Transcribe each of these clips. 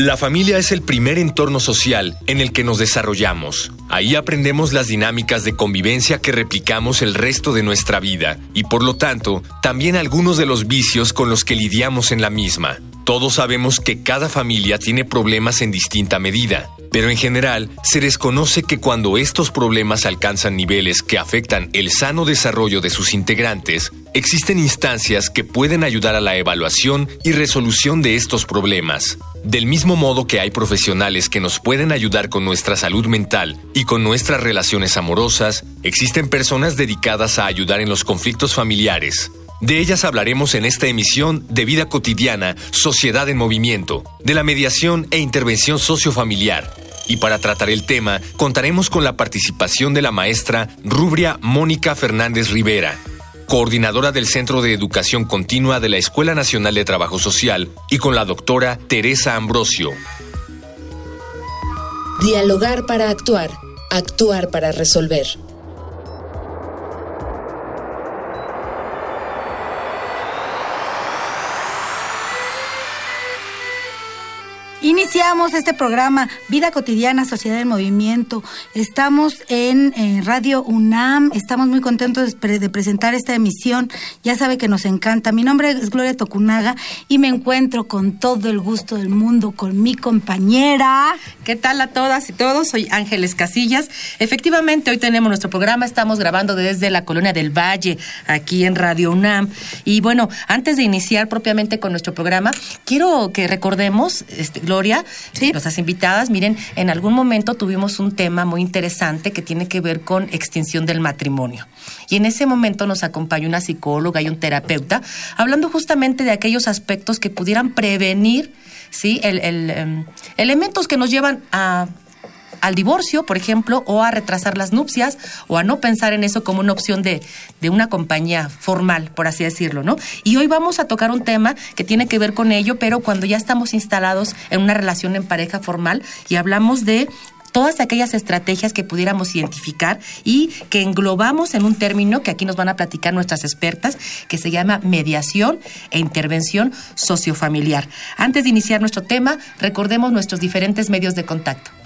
La familia es el primer entorno social en el que nos desarrollamos. Ahí aprendemos las dinámicas de convivencia que replicamos el resto de nuestra vida y por lo tanto también algunos de los vicios con los que lidiamos en la misma. Todos sabemos que cada familia tiene problemas en distinta medida, pero en general se desconoce que cuando estos problemas alcanzan niveles que afectan el sano desarrollo de sus integrantes, existen instancias que pueden ayudar a la evaluación y resolución de estos problemas. Del mismo modo que hay profesionales que nos pueden ayudar con nuestra salud mental y con nuestras relaciones amorosas, existen personas dedicadas a ayudar en los conflictos familiares. De ellas hablaremos en esta emisión de Vida Cotidiana, Sociedad en Movimiento, de la mediación e intervención sociofamiliar. Y para tratar el tema, contaremos con la participación de la maestra Rubria Mónica Fernández Rivera, coordinadora del Centro de Educación Continua de la Escuela Nacional de Trabajo Social, y con la doctora Teresa Ambrosio. Dialogar para actuar, actuar para resolver. 意味 Iniciamos este programa Vida Cotidiana, Sociedad en Movimiento. Estamos en, Radio UNAM, estamos muy contentos de, presentar esta emisión. Ya sabe que nos encanta. Mi nombre es Gloria Tocunaga y me encuentro con todo el gusto del mundo con mi compañera. ¿Qué tal a todas y todos? Soy Ángeles Casillas. Efectivamente, hoy tenemos nuestro programa, estamos grabando desde la Colonia del Valle, aquí en Radio UNAM. Y bueno, antes de iniciar propiamente con nuestro programa, quiero que recordemos, este, Gloria, Nuestras invitadas, miren, en algún momento tuvimos un tema muy interesante que tiene que ver con extinción del matrimonio. Y en ese momento nos acompañó una psicóloga y un terapeuta hablando justamente de aquellos aspectos que pudieran prevenir ¿sí? El, em, elementos que nos llevan a al divorcio, por ejemplo, o a retrasar las nupcias, o a no pensar en eso como una opción de, de una compañía formal, por así decirlo, ¿no? Y hoy vamos a tocar un tema que tiene que ver con ello, pero cuando ya estamos instalados en una relación en pareja formal y hablamos de todas aquellas estrategias que pudiéramos identificar y que englobamos en un término que aquí nos van a platicar nuestras expertas, que se llama mediación e intervención sociofamiliar. Antes de iniciar nuestro tema, recordemos nuestros diferentes medios de contacto.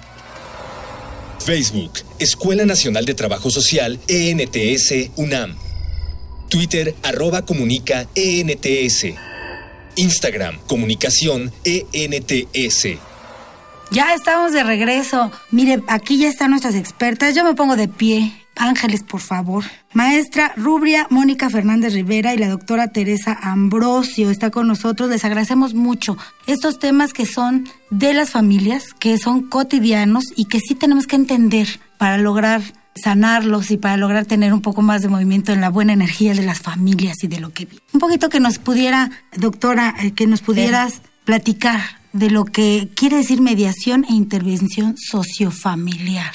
Facebook, Escuela Nacional de Trabajo Social, ENTS, UNAM. Twitter, arroba comunica, ENTS. Instagram, comunicación, ENTS. Ya estamos de regreso. Mire, aquí ya están nuestras expertas. Yo me pongo de pie. Ángeles, por favor. Maestra Rubria Mónica Fernández Rivera y la doctora Teresa Ambrosio está con nosotros. Les agradecemos mucho estos temas que son de las familias, que son cotidianos y que sí tenemos que entender para lograr sanarlos y para lograr tener un poco más de movimiento en la buena energía de las familias y de lo que Un poquito que nos pudiera, doctora, eh, que nos pudieras platicar de lo que quiere decir mediación e intervención sociofamiliar.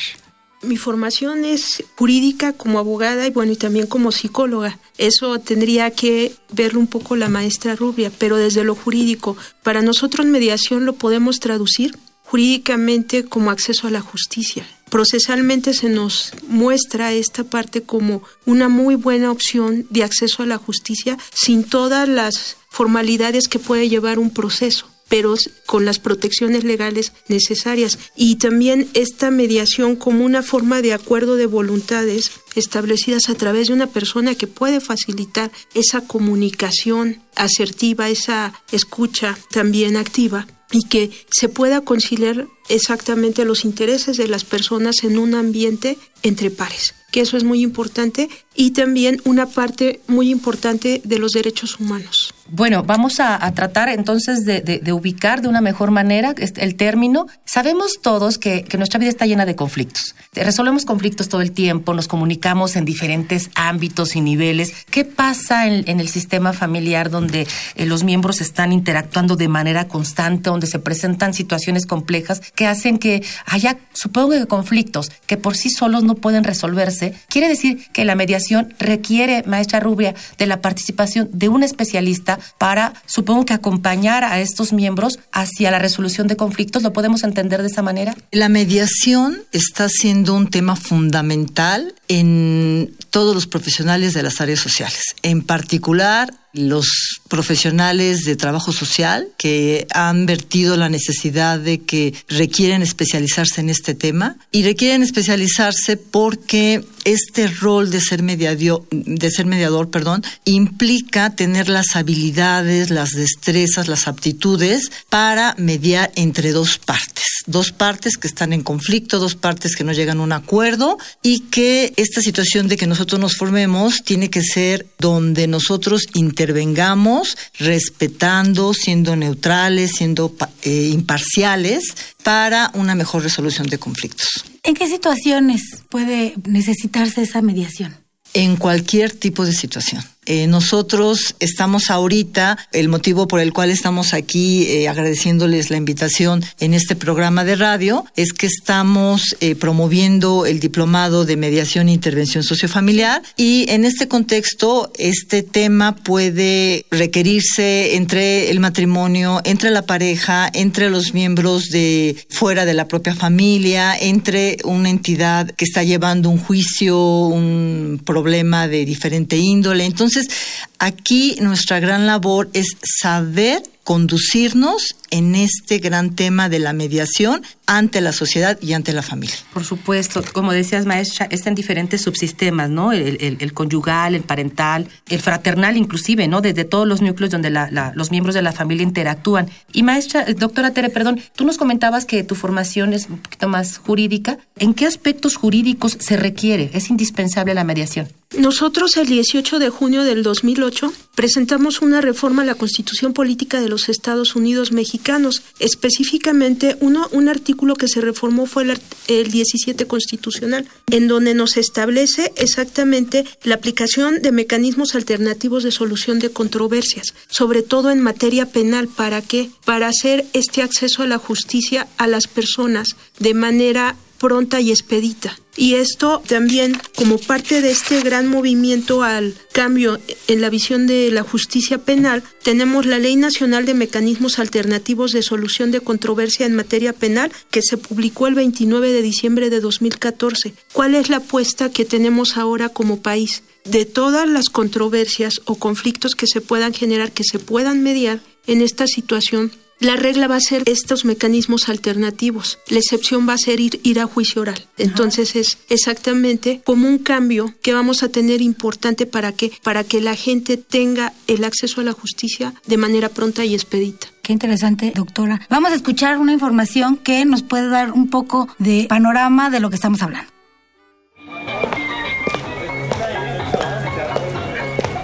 Mi formación es jurídica como abogada y bueno, y también como psicóloga. Eso tendría que verlo un poco la maestra Rubia, pero desde lo jurídico. Para nosotros mediación lo podemos traducir jurídicamente como acceso a la justicia. Procesalmente se nos muestra esta parte como una muy buena opción de acceso a la justicia sin todas las formalidades que puede llevar un proceso pero con las protecciones legales necesarias. Y también esta mediación como una forma de acuerdo de voluntades establecidas a través de una persona que puede facilitar esa comunicación asertiva, esa escucha también activa y que se pueda conciliar exactamente los intereses de las personas en un ambiente entre pares que eso es muy importante, y también una parte muy importante de los derechos humanos. Bueno, vamos a, tratar entonces de, ubicar de una mejor manera el término. Sabemos todos que, nuestra vida está llena de conflictos. Resolvemos conflictos todo el tiempo, nos comunicamos en diferentes ámbitos y niveles. ¿Qué pasa en, el sistema familiar donde eh, los miembros están interactuando de manera constante, donde se presentan situaciones complejas que hacen que haya, supongo que conflictos que por sí solos no pueden resolverse? Quiere decir que la mediación requiere, maestra Rubia, de la participación de un especialista para, supongo que acompañar a estos miembros hacia la resolución de conflictos. ¿Lo podemos entender de esa manera? La mediación está siendo un tema fundamental en todos los profesionales de las áreas sociales, en particular los profesionales de trabajo social que han vertido la necesidad de que requieren especializarse en este tema y requieren especializarse porque este rol de ser mediador, de ser mediador, perdón, implica tener las habilidades, las destrezas, las aptitudes para mediar entre dos partes, dos partes que están en conflicto, dos partes que no llegan a un acuerdo y que esta situación de que nosotros nos formemos tiene que ser donde nosotros intervengamos respetando, siendo neutrales, siendo eh, imparciales para una mejor resolución de conflictos. ¿En qué situaciones puede necesitarse esa mediación? En cualquier tipo de situación. Eh, nosotros estamos ahorita, el motivo por el cual estamos aquí eh, agradeciéndoles la invitación en este programa de radio, es que estamos eh, promoviendo el diplomado de mediación e intervención sociofamiliar y en este contexto este tema puede requerirse entre el matrimonio, entre la pareja, entre los miembros de fuera de la propia familia, entre una entidad que está llevando un juicio, un problema de diferente índole. Entonces, Entonces, aquí nuestra gran labor es saber conducirnos en este gran tema de la mediación ante la sociedad y ante la familia. Por supuesto, como decías, maestra, está en diferentes subsistemas, ¿no? El, conyugal, el parental, el fraternal inclusive, ¿no? Desde todos los núcleos donde los miembros de la familia interactúan. Y maestra, eh, doctora Tere, perdón, tú nos comentabas que tu formación es un poquito más jurídica. ¿En qué aspectos jurídicos se requiere, es indispensable la mediación? Nosotros el 18 de junio del 2008 presentamos una reforma a la Constitución Política de los Estados Unidos Mexicanos. Específicamente, uno, un artículo que se reformó fue el, el 17 constitucional, en donde nos establece exactamente la aplicación de mecanismos alternativos de solución de controversias, sobre todo en materia penal. ¿Para qué? Para hacer este acceso a la justicia a las personas de manera pronta y expedita. Y esto también como parte de este gran movimiento al cambio en la visión de la justicia penal, tenemos la Ley Nacional de Mecanismos Alternativos de Solución de Controversia en Materia Penal que se publicó el 29 de diciembre de 2014. ¿Cuál es la apuesta que tenemos ahora como país? De todas las controversias o conflictos que se puedan generar, que se puedan mediar en esta situación, la regla va a ser estos mecanismos alternativos. La excepción va a ser ir, ir a juicio oral. Entonces es exactamente como un cambio que vamos a tener importante para que, para que la gente tenga el acceso a la justicia de manera pronta y expedita. Qué interesante, doctora. Vamos a escuchar una información que nos puede dar un poco de panorama de lo que estamos hablando.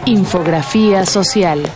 Infografía social.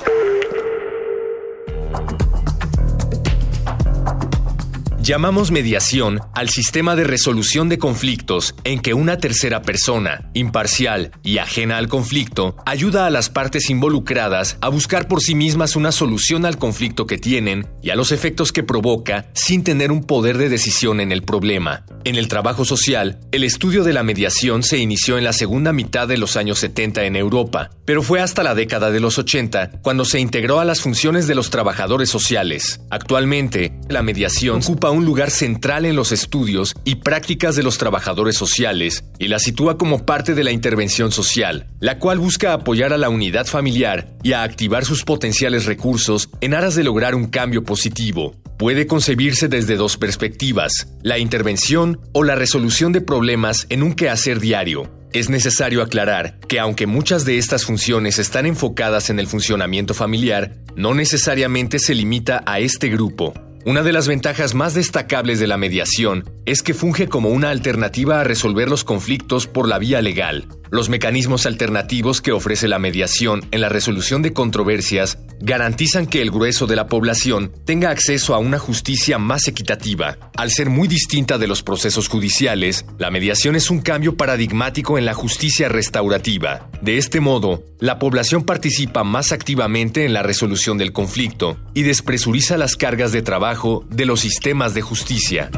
Llamamos mediación al sistema de resolución de conflictos en que una tercera persona, imparcial y ajena al conflicto, ayuda a las partes involucradas a buscar por sí mismas una solución al conflicto que tienen y a los efectos que provoca sin tener un poder de decisión en el problema. En el trabajo social, el estudio de la mediación se inició en la segunda mitad de los años 70 en Europa, pero fue hasta la década de los 80 cuando se integró a las funciones de los trabajadores sociales. Actualmente, la mediación ocupa un lugar central en los estudios y prácticas de los trabajadores sociales y la sitúa como parte de la intervención social, la cual busca apoyar a la unidad familiar y a activar sus potenciales recursos en aras de lograr un cambio positivo. Puede concebirse desde dos perspectivas, la intervención o la resolución de problemas en un quehacer diario, es necesario aclarar que aunque muchas de estas funciones están enfocadas en el funcionamiento familiar, no necesariamente se limita a este grupo. Una de las ventajas más destacables de la mediación es que funge como una alternativa a resolver los conflictos por la vía legal. Los mecanismos alternativos que ofrece la mediación en la resolución de controversias garantizan que el grueso de la población tenga acceso a una justicia más equitativa. Al ser muy distinta de los procesos judiciales, la mediación es un cambio paradigmático en la justicia restaurativa. De este modo, la población participa más activamente en la resolución del conflicto y despresuriza las cargas de trabajo de los sistemas de justicia.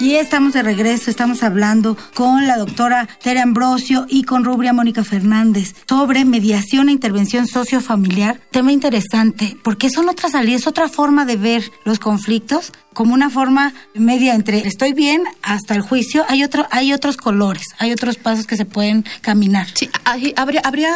Y estamos de regreso, estamos hablando con la doctora Tere Ambrosio y con Rubria Mónica Fernández sobre mediación e intervención sociofamiliar. Tema interesante, porque son otras salidas, otra forma de ver los conflictos, como una forma media entre estoy bien hasta el juicio. Hay, otro, hay otros colores, hay otros pasos que se pueden caminar. Sí, habría, habría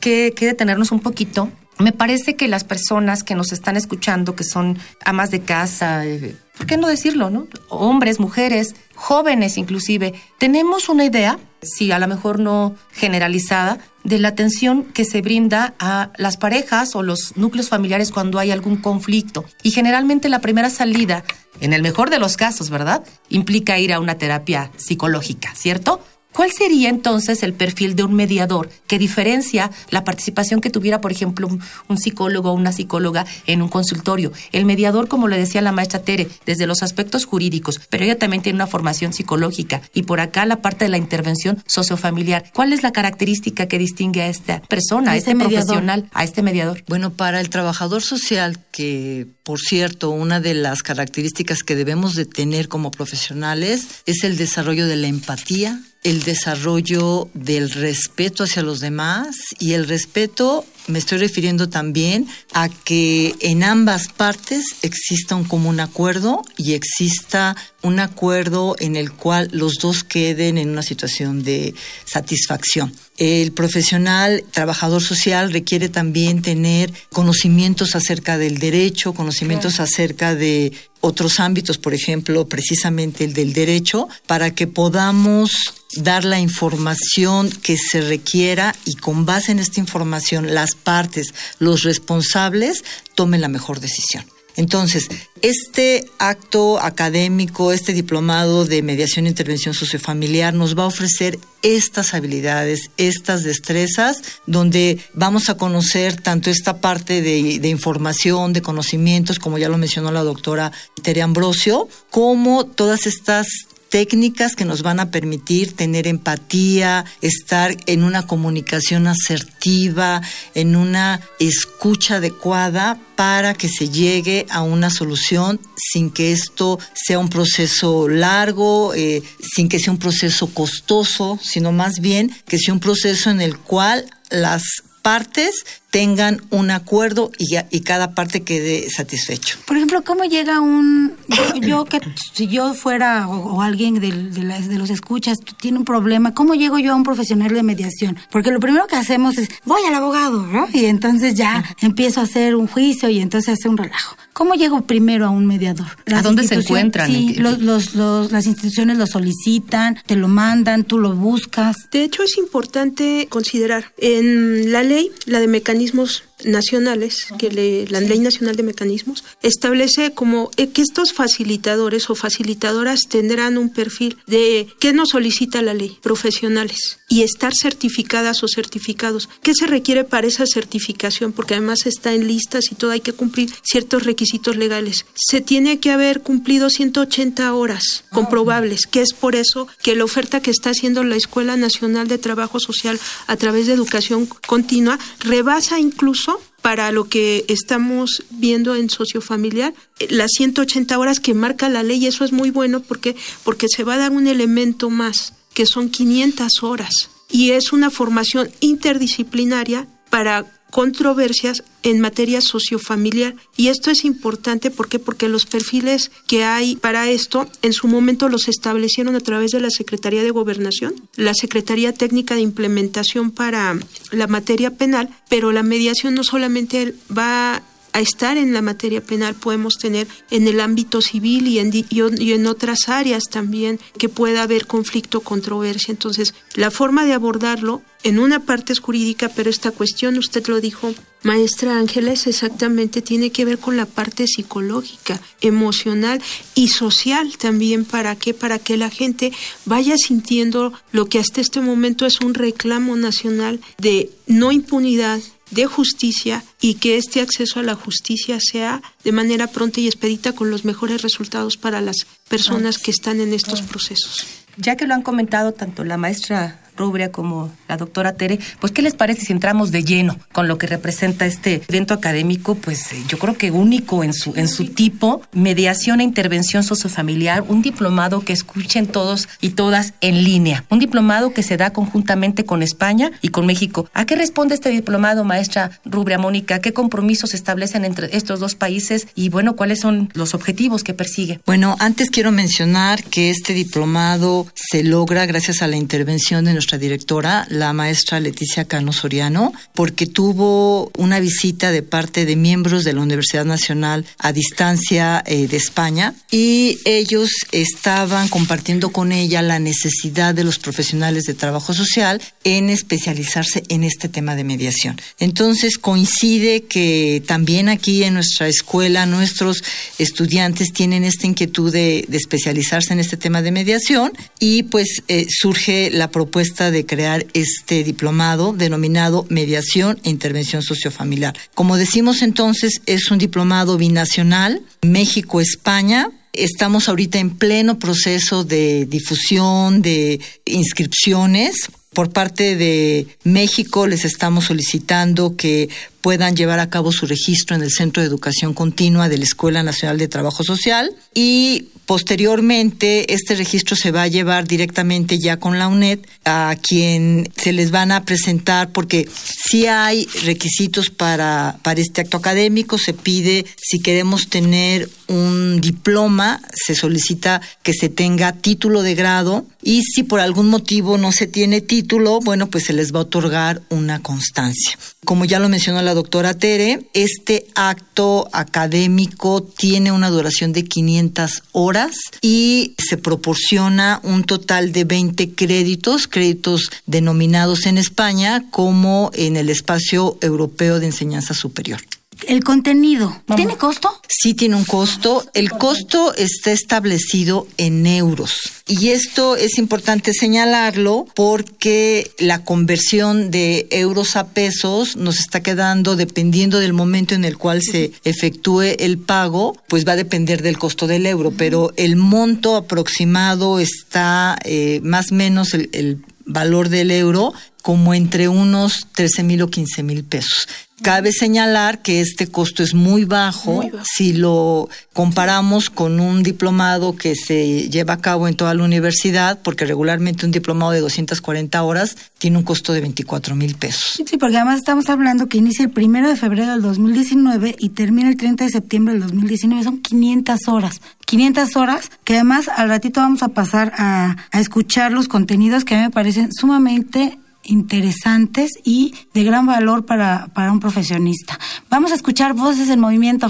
que, que detenernos un poquito me parece que las personas que nos están escuchando, que son amas de casa, eh, ¿por qué no decirlo, no? Hombres, mujeres, jóvenes inclusive, tenemos una idea, si a lo mejor no generalizada, de la atención que se brinda a las parejas o los núcleos familiares cuando hay algún conflicto. Y generalmente la primera salida, en el mejor de los casos, ¿verdad? Implica ir a una terapia psicológica, ¿cierto? ¿Cuál sería entonces el perfil de un mediador que diferencia la participación que tuviera, por ejemplo, un, psicólogo o una psicóloga en un consultorio? El mediador, como le decía la maestra Tere, desde los aspectos jurídicos, pero ella también tiene una formación psicológica y por acá la parte de la intervención sociofamiliar. ¿Cuál es la característica que distingue a esta persona, a este, este profesional, a este mediador? Bueno, para el trabajador social, que por cierto, una de las características que debemos de tener como profesionales es el desarrollo de la empatía, el desarrollo del respeto hacia los demás y el respeto me estoy refiriendo también a que en ambas partes exista un común acuerdo y exista un acuerdo en el cual los dos queden en una situación de satisfacción. El profesional trabajador social requiere también tener conocimientos acerca del derecho, conocimientos acerca de otros ámbitos, por ejemplo, precisamente el del derecho, para que podamos dar la información que se requiera y con base en esta información las partes, los responsables, tomen la mejor decisión. Entonces, este acto académico, este diplomado de mediación e intervención sociofamiliar nos va a ofrecer estas habilidades, estas destrezas, donde vamos a conocer tanto esta parte de, información, de conocimientos, como ya lo mencionó la doctora Tere Ambrosio, como todas estas técnicas que nos van a permitir tener empatía, estar en una comunicación asertiva, en una escucha adecuada para que se llegue a una solución sin que esto sea un proceso largo, eh, sin que sea un proceso costoso, sino más bien que sea un proceso en el cual las partes tengan un acuerdo y, y cada parte quede satisfecho. Por ejemplo, ¿cómo llega un... Yo, que si yo fuera o, alguien de, de, los escuchas tiene un problema, ¿cómo llego yo a un profesional de mediación? Porque lo primero que hacemos es, voy al abogado, ¿no? Y entonces ya empiezo a hacer un juicio y entonces hace un relajo. ¿Cómo llego primero a un mediador? ¿A dónde se encuentran? Sí, los, los, las instituciones lo solicitan, te lo mandan, tú lo buscas. De hecho, es importante considerar en la ley, la de mecanismos nacionales, que la Ley Nacional de Mecanismos, establece como eh, que estos facilitadores o facilitadoras tendrán un perfil de qué nos solicita la ley, profesionales, y estar certificadas o certificados. ¿Qué se requiere para esa certificación? Porque además está en listas y todo, hay que cumplir ciertos requisitos legales. Se tiene que haber cumplido 180 horas comprobables, que es por eso que la oferta que está haciendo la Escuela Nacional de Trabajo Social a través de educación continua rebasa incluso para lo que estamos viendo en sociofamiliar, las 180 horas que marca la ley, eso es muy bueno porque, porque se va a dar un elemento más, que son 500 horas. Y es una formación interdisciplinaria para controversias en materia sociofamiliar. Y esto es importante porque porque los perfiles que hay para esto en su momento los establecieron a través de la Secretaría de Gobernación, la Secretaría Técnica de Implementación para la materia penal, pero la mediación no solamente va a estar en la materia penal, podemos tener en el ámbito civil y en, y en otras áreas también que pueda haber conflicto, controversia. Entonces, la forma de abordarlo en una parte es jurídica, pero esta cuestión, usted lo dijo, maestra Ángeles, exactamente tiene que ver con la parte psicológica, emocional y social también. ¿Para qué? Para que la gente vaya sintiendo lo que hasta este momento es un reclamo nacional de no impunidad, de justicia y que este acceso a la justicia sea de manera pronta y expedita con los mejores resultados para las personas que están en estos procesos. Ya que lo han comentado tanto la maestra Rubria como la doctora Tere, pues ¿qué les parece si entramos de lleno con lo que representa este evento académico? Pues eh, yo creo que único en su, en su tipo, mediación e intervención sociofamiliar, un diplomado que escuchen todos y todas en línea, un diplomado que se da conjuntamente con España y con México. ¿A qué responde este diplomado, maestra Rubria Mónica? ¿Qué compromisos se establecen entre estos dos países y bueno, cuáles son los objetivos que persigue? Bueno, antes quiero mencionar que este diplomado se logra gracias a la intervención de nuestro nuestra directora, la maestra Leticia Cano Soriano, porque tuvo una visita de parte de miembros de la Universidad Nacional a distancia eh, de España y ellos estaban compartiendo con ella la necesidad de los profesionales de trabajo social en especializarse en este tema de mediación. Entonces coincide que también aquí en nuestra escuela nuestros estudiantes tienen esta inquietud de, especializarse en este tema de mediación y pues eh, surge la propuesta de crear este diplomado denominado Mediación e Intervención Sociofamiliar. Como decimos entonces, es un diplomado binacional, México-España, Estamos ahorita en pleno proceso de difusión, de inscripciones. Por parte de México les estamos solicitando que puedan llevar a cabo su registro en el Centro de Educación Continua de la Escuela Nacional de Trabajo Social y Posteriormente, este registro se va a llevar directamente ya con la UNED a quien se les van a presentar, porque si hay requisitos para, para este acto académico, se pide, si queremos tener un diploma, se solicita que se tenga título de grado y si por algún motivo no se tiene título, bueno, pues se les va a otorgar una constancia. Como ya lo mencionó la doctora Tere, este acto académico tiene una duración de 500 horas y se proporciona un total de 20 créditos, créditos denominados en España como en el espacio europeo de enseñanza superior. El contenido, ¿tiene costo? Sí tiene un costo. El costo está establecido en euros. Y esto es importante señalarlo porque la conversión de euros a pesos nos está quedando, dependiendo del momento en el cual se efectúe el pago, pues va a depender del costo del euro. Pero el monto aproximado está eh, más o menos el, el valor del euro como entre unos 13 mil o 15 mil pesos. Cabe señalar que este costo es muy bajo, si lo comparamos con un diplomado que se lleva a cabo en toda la universidad, porque regularmente un diplomado de 240 horas tiene un costo de 24 mil pesos. Sí, porque además estamos hablando que inicia el primero de febrero del 2019 y termina el 30 de septiembre del 2019, son 500 horas. 500 horas que además al ratito vamos a pasar a, a escuchar los contenidos que a mí me parecen sumamente interesantes y de gran valor para, para un profesionista. Vamos a escuchar voces en movimiento.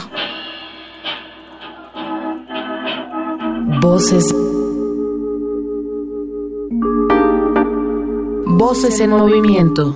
Voces. Voces en movimiento.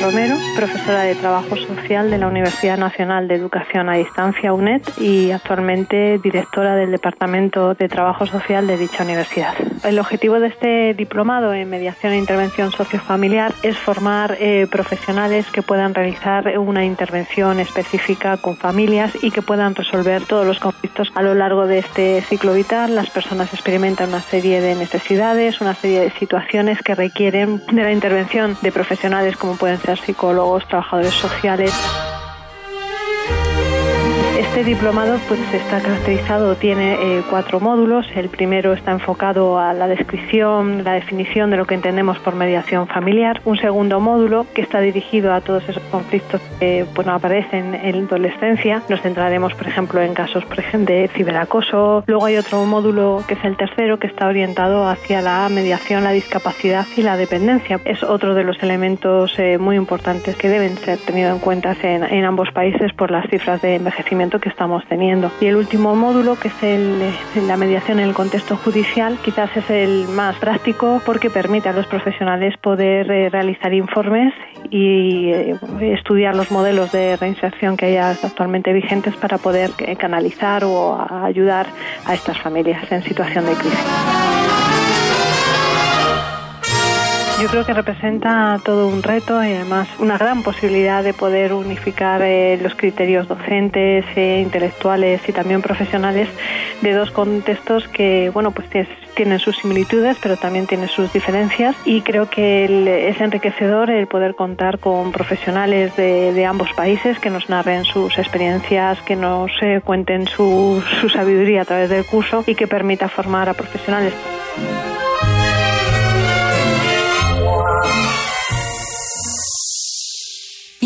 Romero, profesora de Trabajo Social de la Universidad Nacional de Educación a Distancia UNED y actualmente directora del Departamento de Trabajo Social de dicha universidad. El objetivo de este diplomado en mediación e intervención sociofamiliar es formar eh, profesionales que puedan realizar una intervención específica con familias y que puedan resolver todos los conflictos a lo largo de este ciclo vital. Las personas experimentan una serie de necesidades, una serie de situaciones que requieren de la intervención de profesionales como pueden psicólogos, trabajadores sociales Este diplomado pues está caracterizado, tiene eh, cuatro módulos. El primero está enfocado a la descripción, la definición de lo que entendemos por mediación familiar. Un segundo módulo que está dirigido a todos esos conflictos que bueno, aparecen en la adolescencia. Nos centraremos, por ejemplo, en casos por ejemplo, de ciberacoso. Luego hay otro módulo que es el tercero que está orientado hacia la mediación, la discapacidad y la dependencia. Es otro de los elementos eh, muy importantes que deben ser tenidos en cuenta en, en ambos países por las cifras de envejecimiento que estamos teniendo. Y el último módulo, que es el, la mediación en el contexto judicial, quizás es el más práctico porque permite a los profesionales poder eh, realizar informes y eh, estudiar los modelos de reinserción que hay actualmente vigentes para poder eh, canalizar o ayudar a estas familias en situación de crisis. Yo creo que representa todo un reto y además una gran posibilidad de poder unificar eh, los criterios docentes, eh, intelectuales y también profesionales de dos contextos que, bueno, pues tienen sus similitudes, pero también tienen sus diferencias y creo que es enriquecedor el poder contar con profesionales de, ambos países que nos narren sus experiencias, que nos eh, cuenten su, su sabiduría a través del curso y que permita formar a profesionales.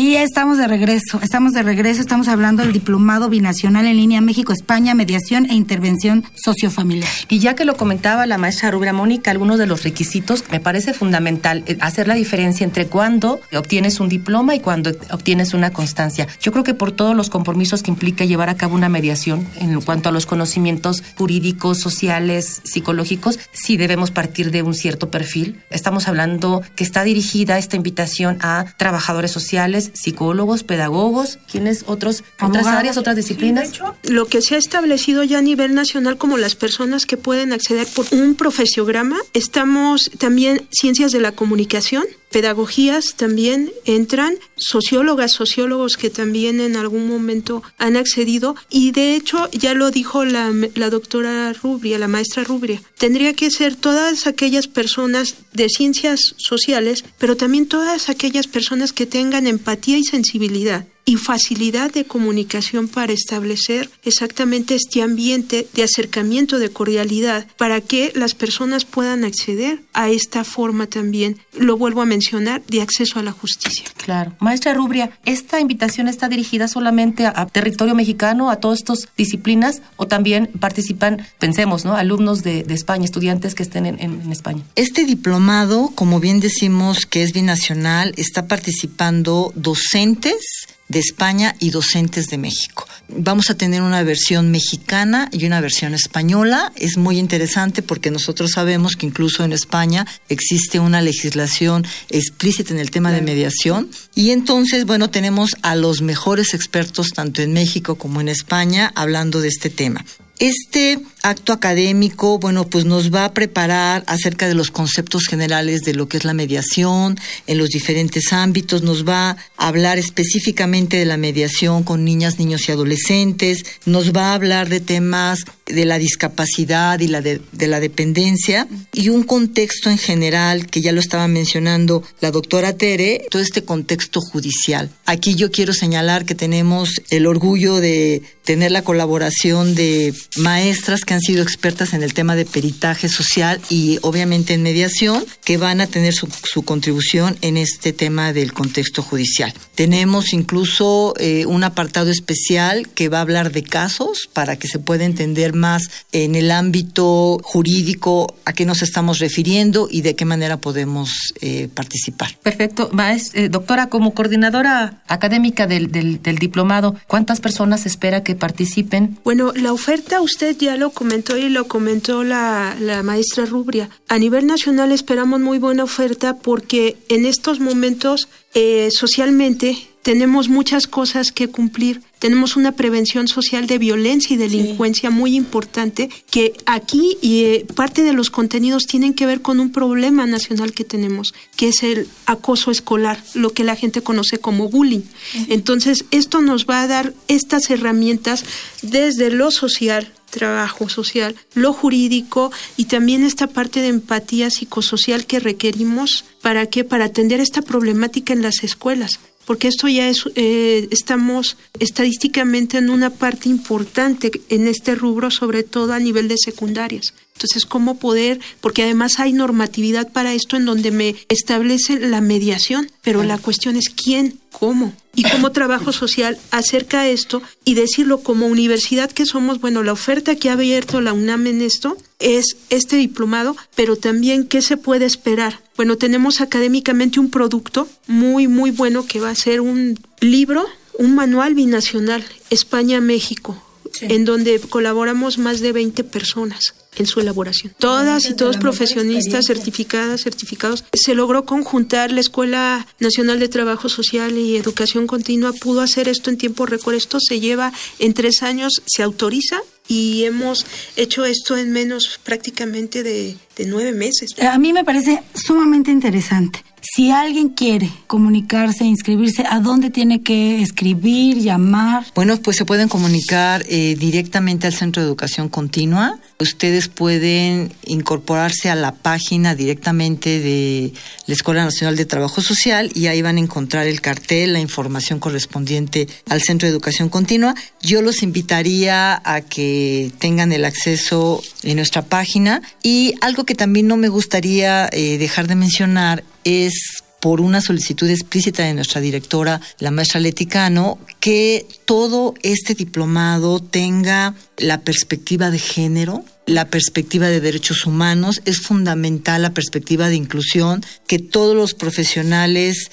Y estamos de regreso, estamos de regreso, estamos hablando del diplomado binacional en línea México-España, mediación e intervención sociofamiliar. Y ya que lo comentaba la maestra Rubia Mónica, algunos de los requisitos, me parece fundamental eh, hacer la diferencia entre cuando obtienes un diploma y cuando obtienes una constancia. Yo creo que por todos los compromisos que implica llevar a cabo una mediación en cuanto a los conocimientos jurídicos, sociales, psicológicos, sí debemos partir de un cierto perfil. Estamos hablando que está dirigida esta invitación a trabajadores sociales, psicólogos, pedagogos, ¿quiénes otros, otras áreas, otras disciplinas? lo que se ha establecido ya a nivel nacional como las personas que pueden acceder por un profesiograma, estamos también ciencias de la comunicación, pedagogías también entran, sociólogas, sociólogos que también en algún momento han accedido y de hecho ya lo dijo la, la doctora Rubria, la maestra Rubria, tendría que ser todas aquellas personas de ciencias sociales, pero también todas aquellas personas que tengan empatía y sensibilidad y facilidad de comunicación para establecer exactamente este ambiente de acercamiento, de cordialidad, para que las personas puedan acceder a esta forma también, lo vuelvo a mencionar, de acceso a la justicia. Claro. Maestra Rubria, ¿esta invitación está dirigida solamente a, territorio mexicano, a todas estas disciplinas, o también participan, pensemos, ¿no? Alumnos de, España, estudiantes que estén en, en España? Este diplomado, como bien decimos que es binacional, está participando docentes, de España y docentes de México. Vamos a tener una versión mexicana y una versión española. Es muy interesante porque nosotros sabemos que incluso en España existe una legislación explícita en el tema de mediación. Y entonces, bueno, tenemos a los mejores expertos tanto en México como en España hablando de este tema. Este acto académico, bueno, pues nos va a preparar acerca de los conceptos generales de lo que es la mediación en los diferentes ámbitos, nos va a hablar específicamente de la mediación con niñas, niños y adolescentes, nos va a hablar de temas de la discapacidad y la de, la dependencia y un contexto en general que ya lo estaba mencionando la doctora Tere, todo este contexto judicial. Aquí yo quiero señalar que tenemos el orgullo de tener la colaboración de maestras que han sido expertas en el tema de peritaje social y obviamente en mediación, que van a tener su, contribución en este tema del contexto judicial. Tenemos incluso eh, un apartado especial que va a hablar de casos para que se pueda entender más en el ámbito jurídico a qué nos estamos refiriendo y de qué manera podemos eh, participar. Perfecto. Maestra, eh, doctora, como coordinadora académica del, del, del diplomado, ¿cuántas personas espera que participen? Bueno, la oferta usted ya lo comentó y lo comentó la, la maestra Rubria. A nivel nacional esperamos muy buena oferta porque en estos momentos eh, socialmente tenemos muchas cosas que cumplir. Tenemos una prevención social de violencia y delincuencia muy importante que aquí y eh, parte de los contenidos tienen que ver con un problema nacional que tenemos, que es el acoso escolar, lo que la gente conoce como bullying. Entonces, esto nos va a dar estas herramientas desde lo social, trabajo social, lo jurídico y también esta parte de empatía psicosocial que requerimos. Para qué para atender esta problemática en las escuelas porque esto ya es, eh, estamos estadísticamente en una parte importante en este rubro, sobre todo a nivel de secundarias. Entonces, ¿cómo poder? Porque además hay normatividad para esto en donde me establece la mediación, pero la cuestión es quién, cómo y cómo trabajo social acerca esto y decirlo como universidad que somos, bueno, la oferta que ha abierto la UNAM en esto es este diplomado, pero también qué se puede esperar. Bueno, tenemos académicamente un producto muy, muy bueno que va a ser un libro, un manual binacional, España-México, en donde colaboramos más de 20 personas en su elaboración. Todas y todos profesionistas certificadas, certificados. Se logró conjuntar la Escuela Nacional de Trabajo Social y Educación Continua, pudo hacer esto en tiempo récord. Esto se lleva en tres años, se autoriza y hemos hecho esto en menos prácticamente de, de nueve meses. A mí me parece sumamente interesante. Si alguien quiere comunicarse, inscribirse, ¿a dónde tiene que escribir, llamar? Bueno, pues se pueden comunicar eh, directamente al Centro de Educación Continua. Ustedes pueden incorporarse a la página directamente de la Escuela Nacional de Trabajo Social y ahí van a encontrar el cartel, la información correspondiente al Centro de Educación Continua. Yo los invitaría a que tengan el acceso en nuestra página y algo que también no me gustaría eh, dejar de mencionar es por una solicitud explícita de nuestra directora, la maestra Leticano, que todo este diplomado tenga la perspectiva de género, la perspectiva de derechos humanos, es fundamental la perspectiva de inclusión, que todos los profesionales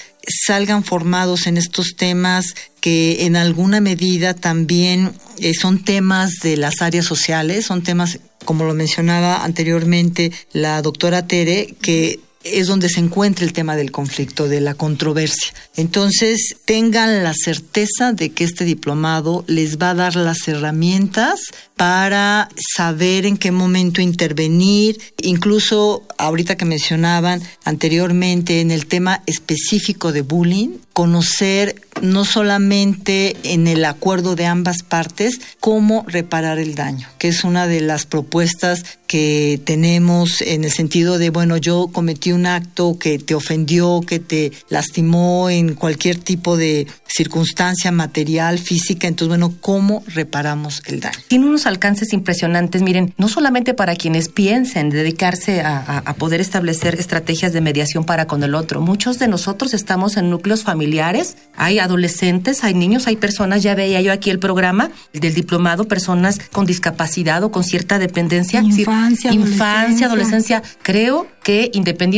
salgan formados en estos temas que en alguna medida también eh, son temas de las áreas sociales, son temas, como lo mencionaba anteriormente la doctora Tere, que es donde se encuentra el tema del conflicto, de la controversia. Entonces, tengan la certeza de que este diplomado les va a dar las herramientas para saber en qué momento intervenir, incluso ahorita que mencionaban anteriormente en el tema específico de bullying, conocer no solamente en el acuerdo de ambas partes cómo reparar el daño, que es una de las propuestas que tenemos en el sentido de, bueno, yo cometí un acto que te ofendió, que te lastimó en cualquier tipo de circunstancia material, física, entonces, bueno, ¿cómo reparamos el daño? Tiene unos alcances impresionantes, miren, no solamente para quienes piensen dedicarse a, a poder establecer estrategias de mediación para con el otro, muchos de nosotros estamos en núcleos familiares, hay adolescentes, hay niños, hay personas, ya veía yo aquí el programa del diplomado, personas con discapacidad o con cierta dependencia. Infancia, infancia, adolescencia. Creo que independientemente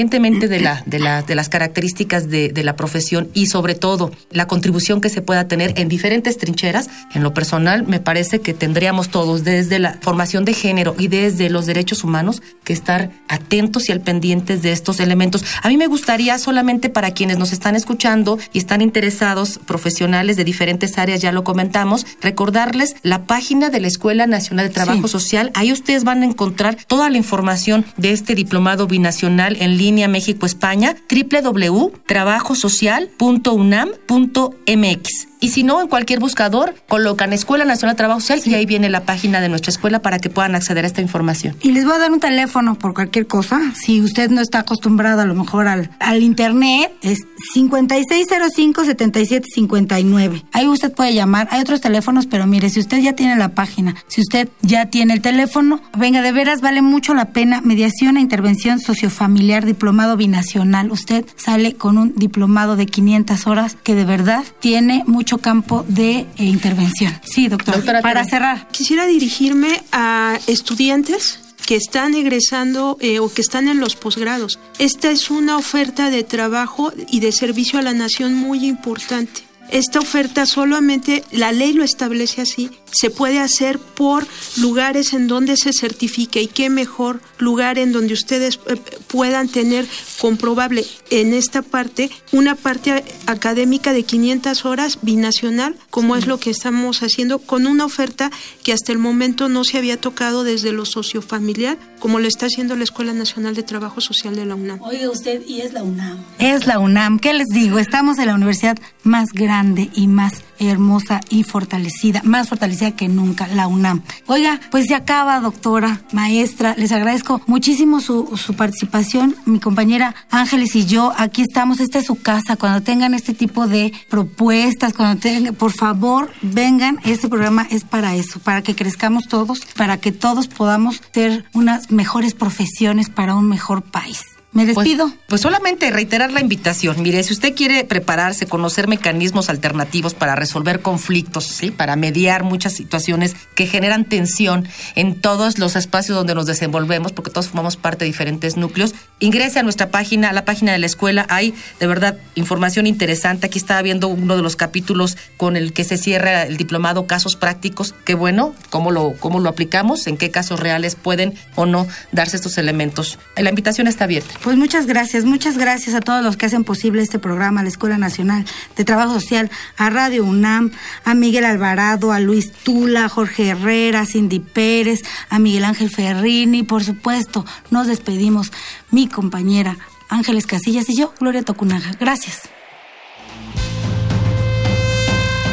de, la, de, la, de las características de, de la profesión y sobre todo la contribución que se pueda tener en diferentes trincheras, en lo personal me parece que tendríamos todos desde la formación de género y desde los derechos humanos que estar atentos y al pendientes de estos elementos. A mí me gustaría solamente para quienes nos están escuchando y están interesados, profesionales de diferentes áreas, ya lo comentamos, recordarles la página de la Escuela Nacional de Trabajo Sí. Social. Ahí ustedes van a encontrar toda la información de este diplomado binacional en línea México-España, www.trabajosocial.unam.mx. Y si no, en cualquier buscador colocan Escuela Nacional de Trabajo Social y ahí viene la página de nuestra escuela para que puedan acceder a esta información. Y les voy a dar un teléfono por cualquier cosa. Si usted no está acostumbrado a lo mejor al, al internet, es 5605-7759. Ahí usted puede llamar. Hay otros teléfonos, pero mire, si usted ya tiene la página, si usted ya tiene el teléfono, venga, de veras vale mucho la pena. Mediación e intervención sociofamiliar, diplomado binacional. Usted sale con un diplomado de 500 horas que de verdad tiene mucho campo de eh, intervención. Sí, doctor. Doctora Para Tere. cerrar. Quisiera dirigirme a estudiantes que están egresando eh, o que están en los posgrados. Esta es una oferta de trabajo y de servicio a la nación muy importante. Esta oferta solamente, la ley lo establece así, se puede hacer por lugares en donde se certifique y qué mejor lugar en donde ustedes eh, puedan tener comprobable en esta parte una parte académica de 500 horas binacional, como es lo que estamos haciendo con una oferta que hasta el momento no se había tocado desde lo sociofamiliar, como lo está haciendo la Escuela Nacional de Trabajo Social de la UNAM. Oiga usted, y es la UNAM. Es la UNAM. ¿Qué les digo? Estamos en la universidad más grande grande y más hermosa y fortalecida, más fortalecida que nunca, la UNAM. Oiga, pues se acaba, doctora, maestra, les agradezco muchísimo su, su participación. Mi compañera Ángeles y yo, aquí estamos, esta es su casa. Cuando tengan este tipo de propuestas, cuando tengan, por favor, vengan, este programa es para eso, para que crezcamos todos, para que todos podamos tener unas mejores profesiones para un mejor país. Me Pues- despido. Pues, solamente reiterar la invitación. Mire, si usted quiere prepararse, conocer mecanismos alternativos para resolver conflictos, ¿sí? para mediar muchas situaciones que generan tensión en todos los espacios donde nos desenvolvemos, porque todos formamos parte de diferentes núcleos, ingrese a nuestra página, a la página de la escuela. Hay de verdad información interesante. Aquí estaba viendo uno de los capítulos con el que se cierra el diplomado Casos Prácticos. Qué bueno, cómo lo, cómo lo aplicamos, en qué casos reales pueden o no darse estos elementos. La invitación está abierta. Pues muchas gracias, muchas gracias a todos los que hacen posible este programa, a la Escuela Nacional de Trabajo Social, a Radio UNAM, a Miguel Alvarado, a Luis Tula, a Jorge Herrera, a Cindy Pérez, a Miguel Ángel Ferrini, por supuesto, nos despedimos, mi compañera Ángeles Casillas y yo, Gloria Tocunaga. Gracias.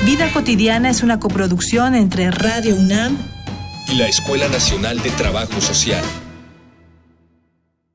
Vida cotidiana es una coproducción entre Radio UNAM Y la Escuela Nacional de Trabajo Social.